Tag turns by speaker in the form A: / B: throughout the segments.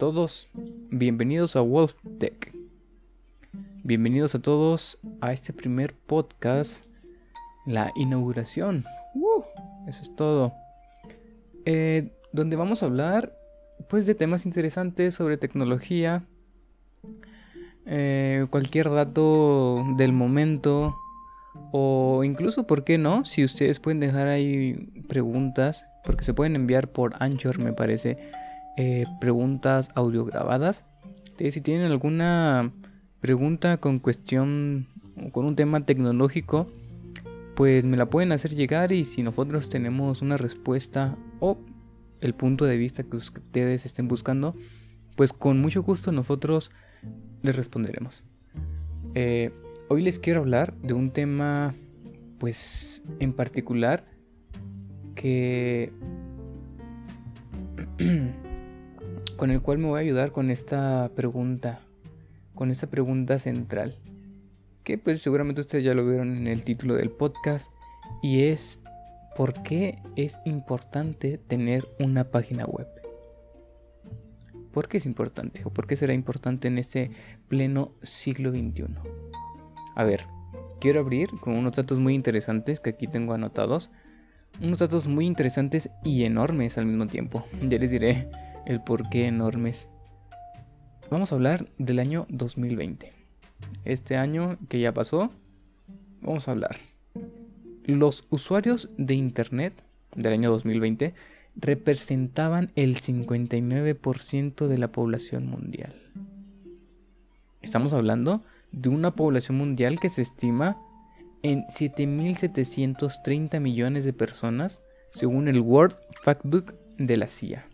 A: Todos, bienvenidos a Wolf Tech. Bienvenidos a todos a este primer podcast, la inauguración. Uh, eso es todo. Eh, donde vamos a hablar pues de temas interesantes sobre tecnología, eh, cualquier dato del momento o incluso, ¿por qué no? Si ustedes pueden dejar ahí preguntas, porque se pueden enviar por Anchor, me parece, eh, preguntas audiograbadas. Entonces, si tienen alguna pregunta con cuestión, con un tema tecnológico, pues me la pueden hacer llegar y si nosotros tenemos una respuesta o el punto de vista que ustedes estén buscando, pues con mucho gusto nosotros les responderemos. Eh, hoy les quiero hablar de un tema, pues en particular, que con el cual me voy a ayudar con esta pregunta, con esta pregunta central, que pues seguramente ustedes ya lo vieron en el título del podcast, y es ¿por qué es importante tener una página web? ¿Por qué es importante? ¿O por qué será importante en este pleno siglo XXI? A ver, quiero abrir con unos datos muy interesantes que aquí tengo anotados. Unos datos muy interesantes y enormes al mismo tiempo. Ya les diré el por qué enormes. Vamos a hablar del año 2020. Este año que ya pasó, vamos a hablar. Los usuarios de Internet del año 2020 representaban el 59% de la población mundial. Estamos hablando de una población mundial que se estima en 7.730 millones de personas, según el World Factbook de la CIA.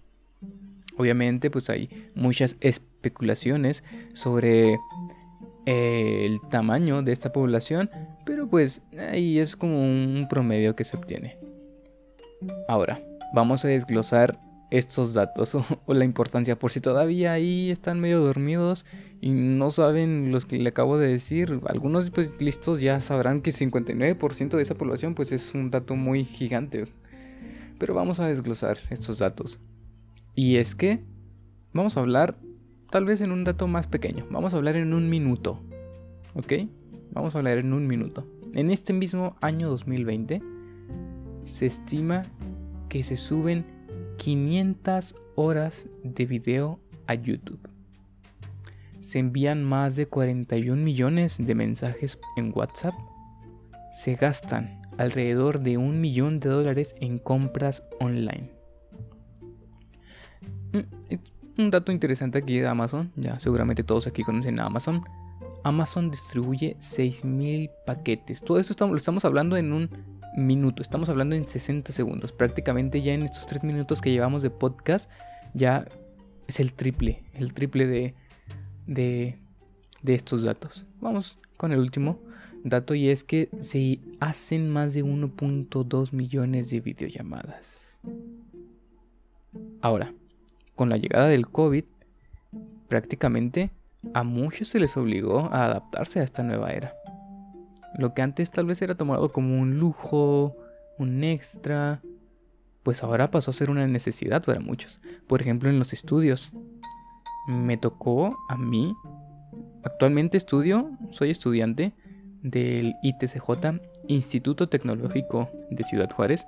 A: Obviamente, pues hay muchas especulaciones sobre eh, el tamaño de esta población, pero pues ahí es como un promedio que se obtiene. Ahora, vamos a desglosar estos datos o, la importancia por si todavía ahí están medio dormidos y no saben los que le acabo de decir. Algunos pues, listos ya sabrán que 59% de esa población pues es un dato muy gigante. Pero vamos a desglosar estos datos. Y es que vamos a hablar tal vez en un dato más pequeño. Vamos a hablar en un minuto. ¿Ok? Vamos a hablar en un minuto. En este mismo año 2020 se estima que se suben 500 horas de video a YouTube. Se envían más de 41 millones de mensajes en WhatsApp. Se gastan alrededor de un millón de dólares en compras online. Mm, un dato interesante aquí de Amazon, ya seguramente todos aquí conocen a Amazon. Amazon distribuye 6.000 paquetes. Todo esto lo estamos hablando en un minuto. Estamos hablando en 60 segundos. Prácticamente ya en estos 3 minutos que llevamos de podcast, ya es el triple, el triple de, de, de estos datos. Vamos con el último dato y es que se hacen más de 1.2 millones de videollamadas. Ahora, con la llegada del COVID, prácticamente a muchos se les obligó a adaptarse a esta nueva era. Lo que antes tal vez era tomado como un lujo, un extra, pues ahora pasó a ser una necesidad para muchos. Por ejemplo, en los estudios. Me tocó a mí, actualmente estudio, soy estudiante del ITCJ, Instituto Tecnológico de Ciudad Juárez,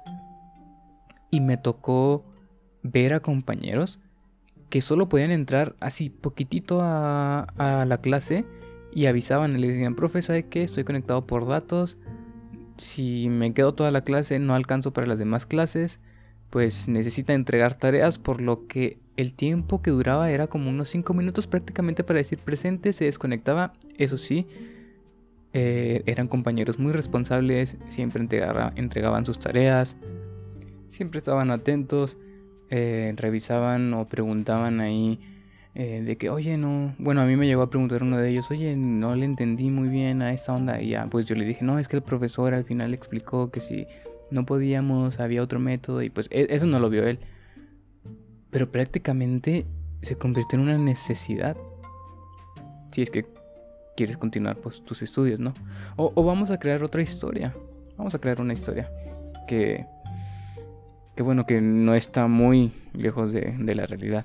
A: y me tocó ver a compañeros que solo podían entrar así poquitito a, la clase y avisaban le decían, profe, ¿sabe qué? Estoy conectado por datos. Si me quedo toda la clase, no alcanzo para las demás clases. Pues necesita entregar tareas, por lo que el tiempo que duraba era como unos 5 minutos prácticamente para decir presente, se desconectaba. Eso sí, eh, eran compañeros muy responsables, siempre entregaban sus tareas, siempre estaban atentos, eh, revisaban o preguntaban ahí eh, de que, oye, no, bueno, a mí me llegó a preguntar uno de ellos, oye, no le entendí muy bien a esta onda. Y ya, pues yo le dije, no, es que el profesor al final explicó que si no podíamos, había otro método, y pues e-, eso no lo vio él. Pero prácticamente se convirtió en una necesidad. Si es que quieres continuar pues, tus estudios, ¿no? O, vamos a crear otra historia. Vamos a crear una historia que, que bueno, que no está muy lejos de, la realidad.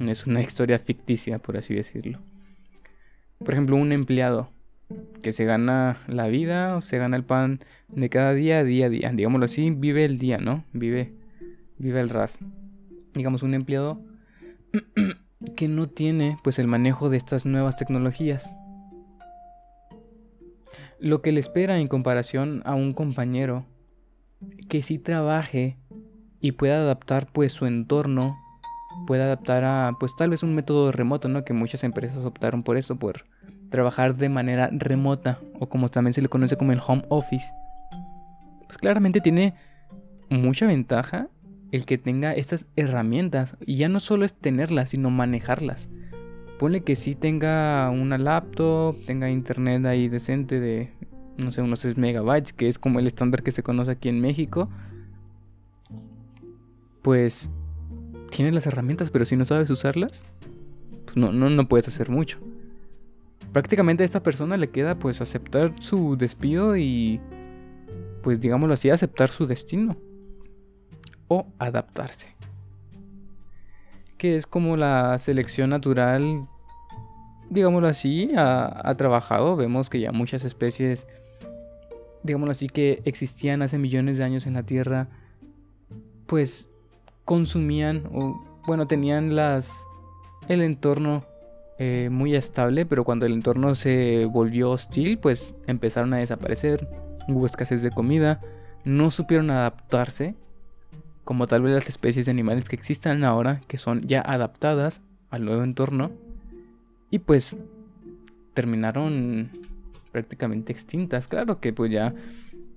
A: Es una historia ficticia, por así decirlo. Por ejemplo, un empleado que se gana la vida se gana el pan de cada día, día a día. Digámoslo así, vive el día, ¿no? Vive, vive el ras. Digamos, un empleado que no tiene pues el manejo de estas nuevas tecnologías. Lo que le espera en comparación a un compañero que sí trabaje y pueda adaptar pues su entorno, pueda adaptar a pues tal vez un método remoto, ¿no? Que muchas empresas optaron por eso, por trabajar de manera remota o como también se le conoce como el home office. Pues claramente tiene mucha ventaja el que tenga estas herramientas y ya no solo es tenerlas, sino manejarlas. Pone que sí tenga una laptop, tenga internet ahí decente de, no sé, unos 6 megabytes, que es como el estándar que se conoce aquí en México. Pues tienes las herramientas, pero si no sabes usarlas, pues no, no, no puedes hacer mucho. Prácticamente a esta persona le queda pues aceptar su despido y pues digámoslo así, aceptar su destino o adaptarse. Que es como la selección natural, digámoslo así, ha, trabajado. Vemos que ya muchas especies, digámoslo así, que existían hace millones de años en la Tierra, pues consumían o, bueno, tenían las, el entorno eh, muy estable, pero cuando el entorno se volvió hostil, pues empezaron a desaparecer, hubo escasez de comida, no supieron adaptarse como tal vez las especies de animales que existan ahora, que son ya adaptadas al nuevo entorno, y pues terminaron prácticamente extintas. Claro que pues ya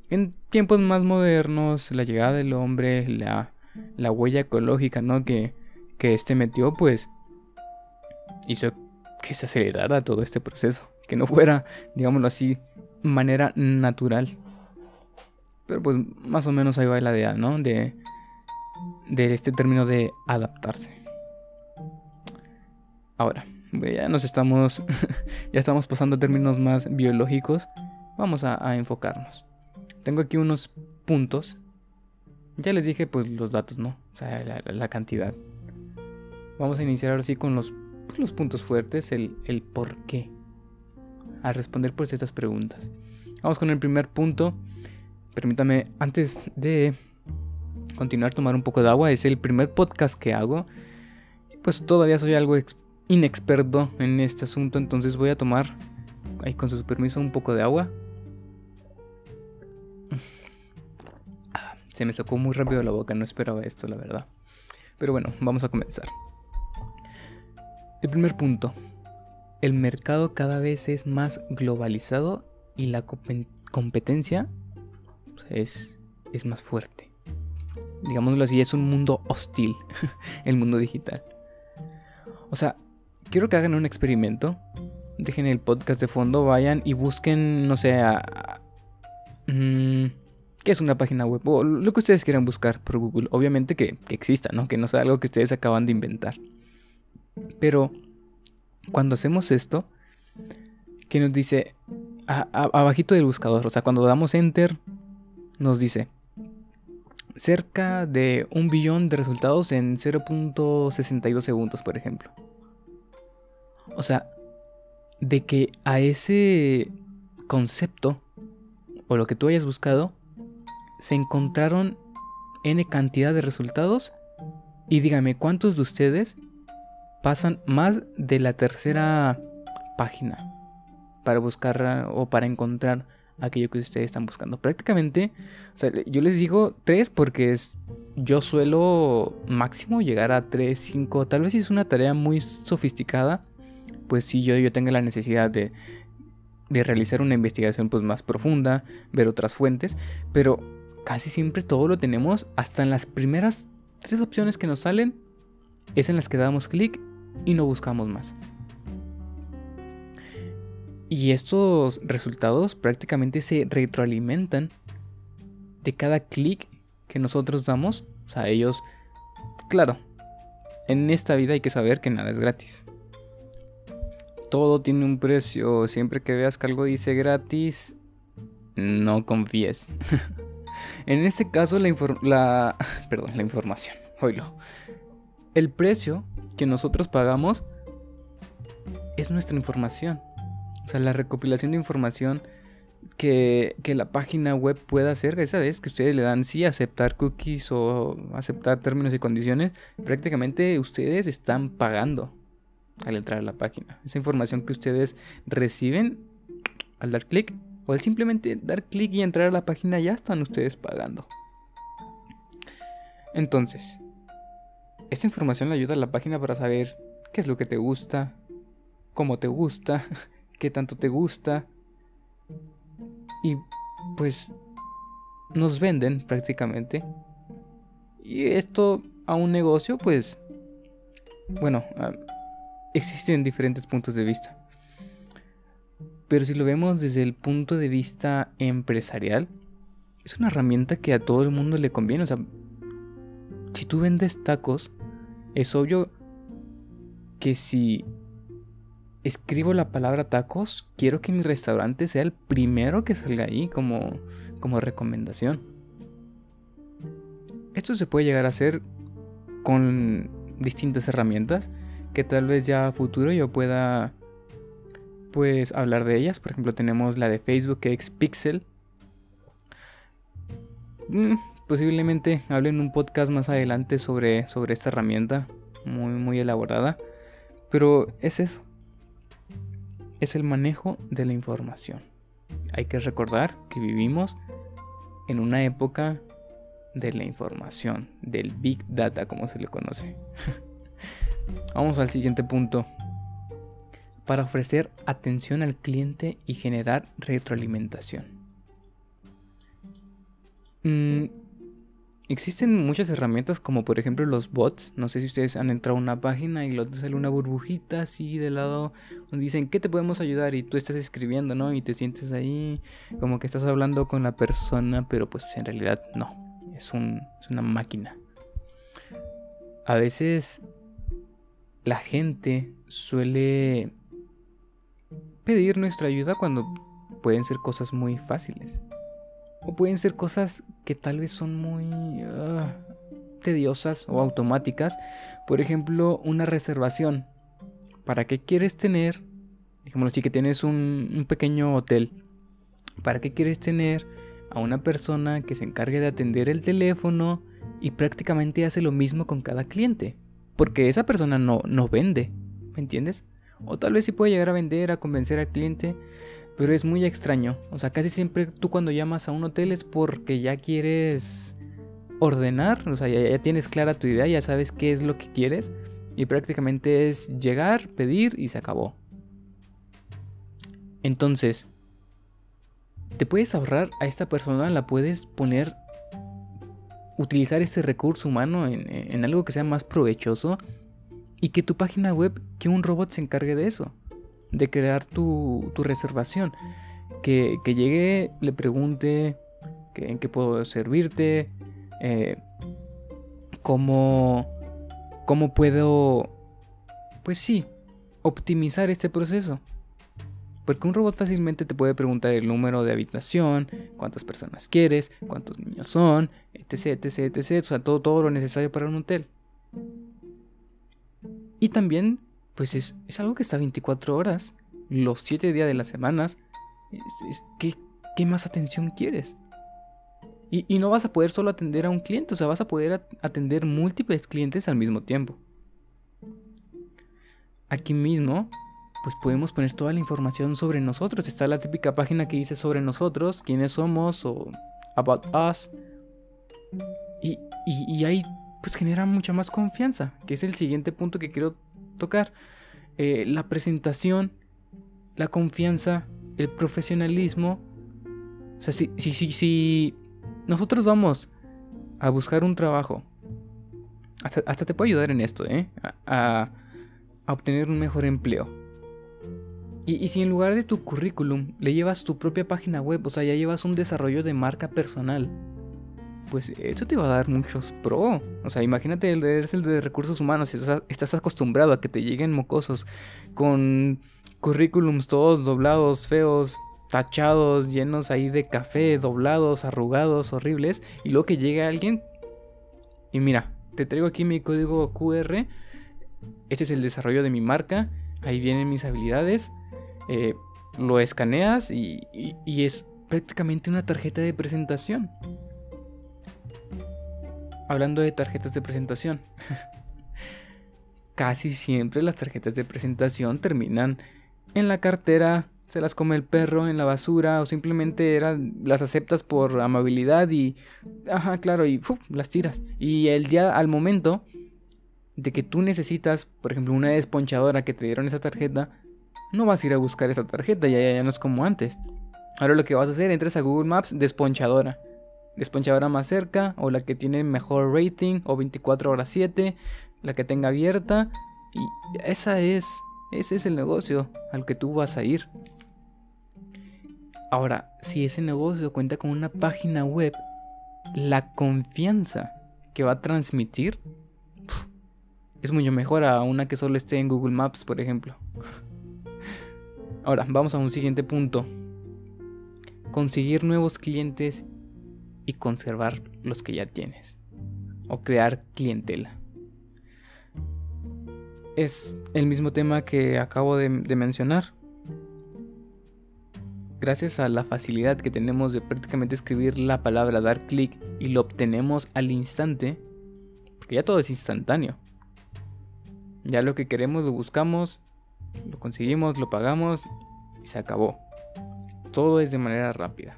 A: en tiempos más modernos, la llegada del hombre, la, la huella ecológica, ¿no? Que, que este metió, pues hizo que se acelerara todo este proceso, que no fuera, digámoslo así, manera natural. Pero pues más o menos ahí va la idea, ¿no? De de este término de adaptarse. Ahora, ya nos estamos, ya estamos pasando a términos más biológicos. Vamos a, enfocarnos. Tengo aquí unos puntos. Ya les dije pues los datos, ¿no? O sea, la, cantidad. Vamos a iniciar ahora sí con los, pues, los puntos fuertes, el, el por qué. A responder pues estas preguntas. Vamos con el primer punto. Permítame, antes de continuar tomar un poco de agua. Es el primer podcast que hago. Pues todavía soy algo inexperto en este asunto, entonces voy a tomar, ahí con su permiso, un poco de agua. Se me sacó muy rápido la boca, no esperaba esto, la verdad. Pero bueno, vamos a comenzar. El primer punto. El mercado cada vez es más globalizado y la competencia es, es más fuerte digámoslo así, es un mundo hostil, el mundo digital. O sea, quiero que hagan un experimento. Dejen el podcast de fondo, vayan y busquen, no sé, mm, ¿qué es una página web? O lo que ustedes quieran buscar por Google. Obviamente que, exista, ¿no? Que no sea algo que ustedes acaban de inventar. Pero cuando hacemos esto, que nos dice abajito del buscador, o sea, cuando damos enter, nos dice cerca de un billón de resultados en 0.62 segundos, por ejemplo. O sea, de que a ese concepto o lo que tú hayas buscado se encontraron n cantidad de resultados y dígame cuántos de ustedes pasan más de la tercera página para buscar o para encontrar aquello que ustedes están buscando. Prácticamente, yo les digo tres porque es, yo suelo máximo llegar a tres, cinco, tal vez si es una tarea muy sofisticada, pues si yo, yo la necesidad de, de realizar una investigación pues más profunda, ver otras fuentes, pero casi siempre todo lo tenemos hasta en las primeras tres opciones que nos salen, es en las que damos clic y no buscamos más. Y estos resultados prácticamente se retroalimentan de cada clic que nosotros damos. O sea, ellos, claro, en esta vida hay que saber que nada es gratis. Todo tiene un precio. Siempre que veas que algo dice gratis, no confíes. en este caso, la, la, información. Oílo. el precio que nosotros pagamos es nuestra información. O sea, la recopilación de información que, la página web pueda hacer, esa vez que ustedes le dan sí aceptar cookies o aceptar términos y condiciones, prácticamente ustedes están pagando al entrar a la página. Esa información que ustedes reciben al dar clic o al simplemente dar clic y entrar a la página ya están ustedes pagando. Entonces, esta información le ayuda a la página para saber qué es lo que te gusta, cómo te gusta, qué tanto te gusta. Y pues nos venden prácticamente. Y esto a un negocio, pues, bueno, existen diferentes puntos de vista. Pero si lo vemos desde el punto de vista empresarial, es una herramienta que a todo el mundo le conviene. O sea, si tú vendes tacos, es obvio que si escribo la palabra tacos, quiero que mi restaurante sea el primero que salga ahí como, como recomendación. Esto se puede llegar a hacer con distintas herramientas que tal vez ya a futuro yo pueda pues hablar de ellas. Por ejemplo, tenemos la de Facebook que es Pixel. Mm, posiblemente hable en un podcast más adelante sobre, sobre esta herramienta muy, muy elaborada. Pero es eso. Es el manejo de la información. Hay que recordar que vivimos en una época de la información, del Big Data como se le conoce. Vamos al siguiente punto. Para ofrecer atención al cliente y generar retroalimentación. Mm, existen muchas herramientas como por ejemplo los bots. No sé si ustedes han entrado a una página y te sale una burbujita así de lado donde dicen ¿qué te podemos ayudar? Y tú estás escribiendo, ¿no? Y te sientes ahí como que estás hablando con la persona, pero pues en realidad no. Es, un, es una máquina. A veces la gente suele pedir nuestra ayuda cuando pueden ser cosas muy fáciles. O pueden ser cosas que tal vez son muy ah, tediosas o automáticas. Por ejemplo, una reservación. ¿Para qué quieres tener? Dejémoslo así, que tienes un, un pequeño hotel. ¿Para qué quieres tener a una persona que se encargue de atender el teléfono y prácticamente hace lo mismo con cada cliente? Porque esa persona no, no vende, ¿me entiendes? O tal vez sí puede llegar a vender, a convencer al cliente, pero es muy extraño. O sea, casi siempre tú cuando llamas a un hotel es porque ya quieres ordenar, o sea, ya, ya, tienes clara tu idea, ya sabes qué es lo que quieres y prácticamente es llegar, pedir y se acabó. Entonces, te puedes ahorrar a esta persona, la puedes poner utilizar ese recurso humano en, algo que sea más provechoso y que tu página web, que un robot se encargue de eso, de crear tu, reservación. Que, llegue, le pregunte en qué puedo servirte, eh, cómo, cómo puedo, pues sí, optimizar este proceso. Porque un robot fácilmente te puede preguntar el número de habitación, cuántas personas quieres, cuántos niños son, etc, etc, etc. O sea, todo, todo lo necesario para un hotel. Y también, pues es, algo que está 24 horas, los 7 días de las semanas. ¿qué, ¿qué, más atención quieres? Y, y no vas a poder solo atender a un cliente, o sea, vas a poder atender múltiples clientes al mismo tiempo. Aquí mismo pues podemos poner toda la información sobre nosotros. Está la típica página que dice sobre nosotros, quiénes somos o about us. Y, ahí pues genera mucha más confianza, que es el siguiente punto que quiero tocar. Eh, la presentación, la confianza, el profesionalismo. O sea, si, si, si, si nosotros vamos a buscar un trabajo, hasta, te puedo ayudar en esto, ¿eh? a obtener un mejor empleo y, si en lugar de tu currículum le llevas tu propia página web, o sea, ya llevas un desarrollo de marca personal, pues esto te va a dar muchos pro. O sea, imagínate, eres el de recursos humanos y estás, acostumbrado a que te lleguen mocosos con currículums todos doblados, feos, tachados, llenos ahí de café, doblados, arrugados, horribles, y luego que llegue alguien y mira, te traigo aquí mi código QR. Este es el desarrollo de mi marca. Ahí vienen mis habilidades. Eh, lo escaneas y, es prácticamente una tarjeta de presentación. Hablando de tarjetas de presentación. Casi siempre las tarjetas de presentación terminan en la cartera, se las come el perro en la basura o simplemente las aceptas por amabilidad y ajá, claro, y las tiras. Y el día al momento de que tú necesitas, por ejemplo, una desponchadora que te dieron esa tarjeta, no vas a ir a buscar esa tarjeta, ya, ya, no es como antes. Ahora lo que vas a hacer, entras a Google Maps, desponchadora. Desponchadora más cerca, o la que tiene mejor rating, o 24 horas 7, la que tenga abierta. Y esa es, ese es el negocio al que tú vas a ir. Ahora, si ese negocio cuenta con una página web, la confianza que va a transmitir es mucho mejor a una que solo esté en Google Maps, por ejemplo. Ahora, vamos a un siguiente punto. Conseguir nuevos clientes y conservar los que ya tienes. O crear clientela. Es el mismo tema que acabo de, mencionar. Gracias a la facilidad que tenemos de prácticamente escribir la palabra, dar clic y lo obtenemos al instante, porque ya todo es instantáneo. Ya lo que queremos lo buscamos lo conseguimos, lo pagamos y se acabó. Todo es de manera rápida.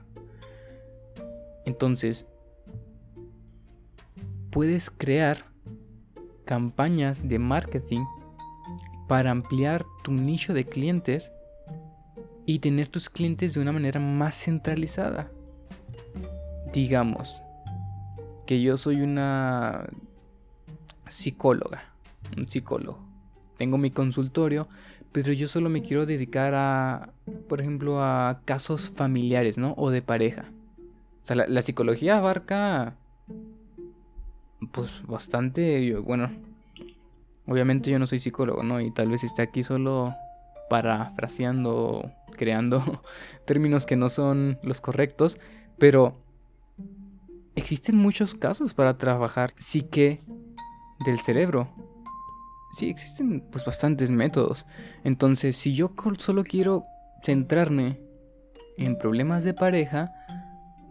A: Entonces, puedes crear campañas de marketing para ampliar tu nicho de clientes y tener tus clientes de una manera más centralizada. Digamos que yo soy una psicóloga, un psicólogo tengo mi consultorio, pero yo solo me quiero dedicar a, por ejemplo, a casos familiares, ¿no? O de pareja. O sea, la, psicología abarca, pues, bastante, bueno, obviamente yo no soy psicólogo, ¿no? Y tal vez esté aquí solo parafraseando, creando términos que no son los correctos, pero existen muchos casos para trabajar psique del cerebro sí existen pues bastantes métodos. Entonces, si yo solo quiero centrarme en problemas de pareja,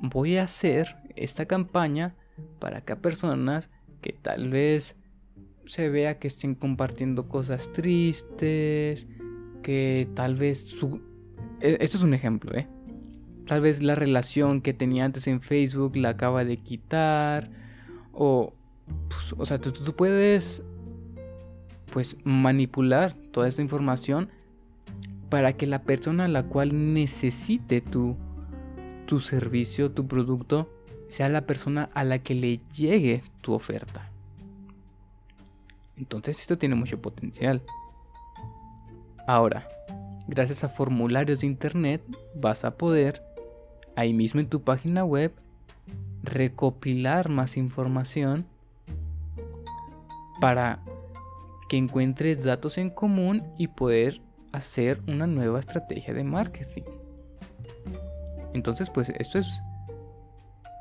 A: voy a hacer esta campaña para que a personas que tal vez se vea que estén compartiendo cosas tristes, que tal vez su... E, esto es un ejemplo, ¿eh? Tal vez la relación que tenía antes en Facebook la acaba de quitar. O... Pues, o sea, tú puedes pues manipular toda esta información para que la persona a la cual necesite tu, tu servicio, tu producto, sea la persona a la que le llegue tu oferta. Entonces esto tiene mucho potencial. Ahora, gracias a formularios de internet vas a poder, ahí mismo en tu página web, recopilar más información para que encuentres datos en común y poder hacer una nueva estrategia de marketing. Entonces, pues esto es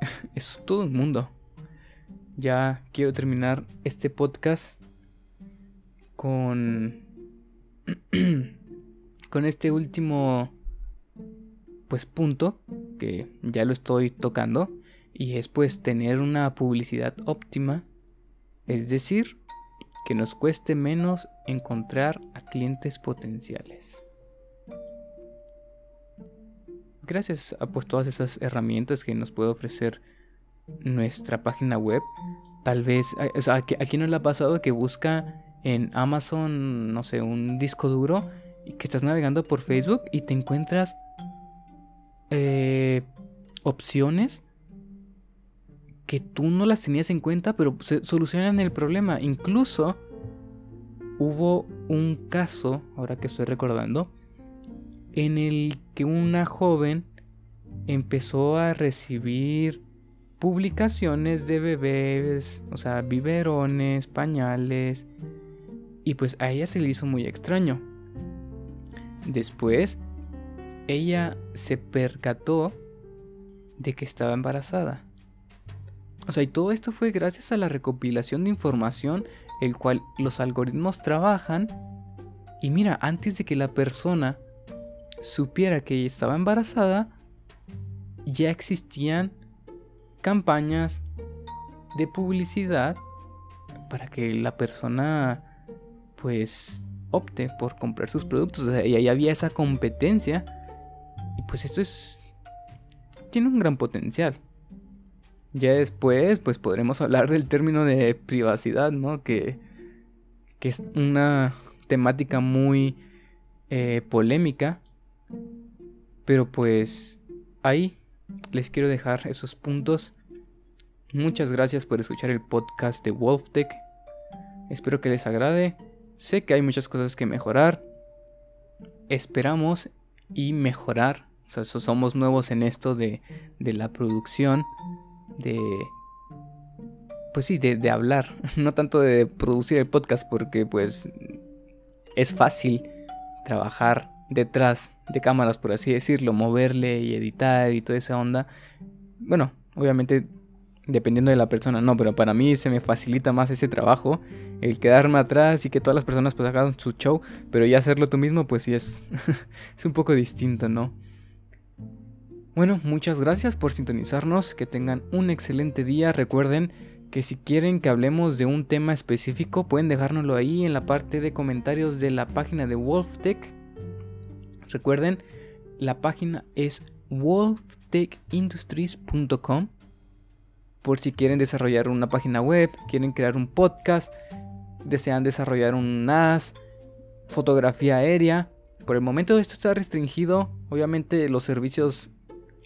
A: es todo el mundo. Ya quiero terminar este podcast con con este último pues punto que ya lo estoy tocando y es pues tener una publicidad óptima, es decir, que nos cueste menos encontrar a clientes potenciales. Gracias a pues, todas esas herramientas que nos puede ofrecer nuestra página web, tal vez, o sea, aquí no le ha pasado que busca en Amazon, no sé, un disco duro y que estás navegando por Facebook y te encuentras eh, opciones que tú no las tenías en cuenta, pero se solucionan el problema. Incluso hubo un caso, ahora que estoy recordando, en el que una joven empezó a recibir publicaciones de bebés, o sea, biberones, pañales, y pues a ella se le hizo muy extraño. Después, ella se percató de que estaba embarazada O sea, y todo esto fue gracias a la recopilación de información, el cual los algoritmos trabajan. Y mira, antes de que la persona supiera que estaba embarazada, ya existían campañas de publicidad para que la persona pues opte por comprar sus productos. Y ahí había esa competencia. Y pues esto es... tiene un gran potencial. Ya después, pues podremos hablar del término de privacidad, ¿no? Que, que es una temática muy eh, polémica. Pero pues ahí les quiero dejar esos puntos. Muchas gracias por escuchar el podcast de WolfTech. Espero que les agrade. Sé que hay muchas cosas que mejorar. Esperamos y mejorar. O sea, somos nuevos en esto de, de la producción de... Pues sí, de, hablar, no tanto de producir el podcast porque pues es fácil trabajar detrás de cámaras, por así decirlo, moverle y editar y toda esa onda. Bueno, obviamente dependiendo de la persona, no, pero para mí se me facilita más ese trabajo, el quedarme atrás y que todas las personas pues hagan su show, pero ya hacerlo tú mismo pues sí es, es un poco distinto, ¿no? Bueno, muchas gracias por sintonizarnos, que tengan un excelente día, recuerden que si quieren que hablemos de un tema específico pueden dejárnoslo ahí en la parte de comentarios de la página de WolfTech. Recuerden, la página es wolftechindustries.com por si quieren desarrollar una página web, quieren crear un podcast, desean desarrollar un NAS, fotografía aérea. Por el momento esto está restringido, obviamente los servicios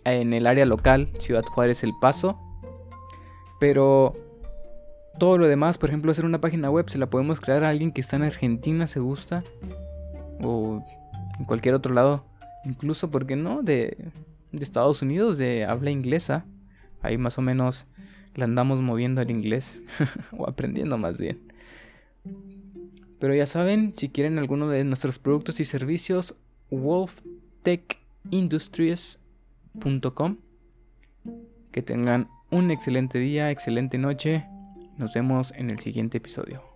A: en el área local, Ciudad Juárez El Paso. Pero todo lo demás, por ejemplo, hacer una página web, se la podemos crear a alguien que está en Argentina, se gusta. O en cualquier otro lado. Incluso, ¿por qué no? De, Estados Unidos, de habla inglesa. Ahí más o menos la andamos moviendo al inglés. o aprendiendo más bien. Pero ya saben, si quieren alguno de nuestros productos y servicios, Wolf Tech Industries que tengan un excelente día, excelente noche. Nos vemos en el siguiente episodio.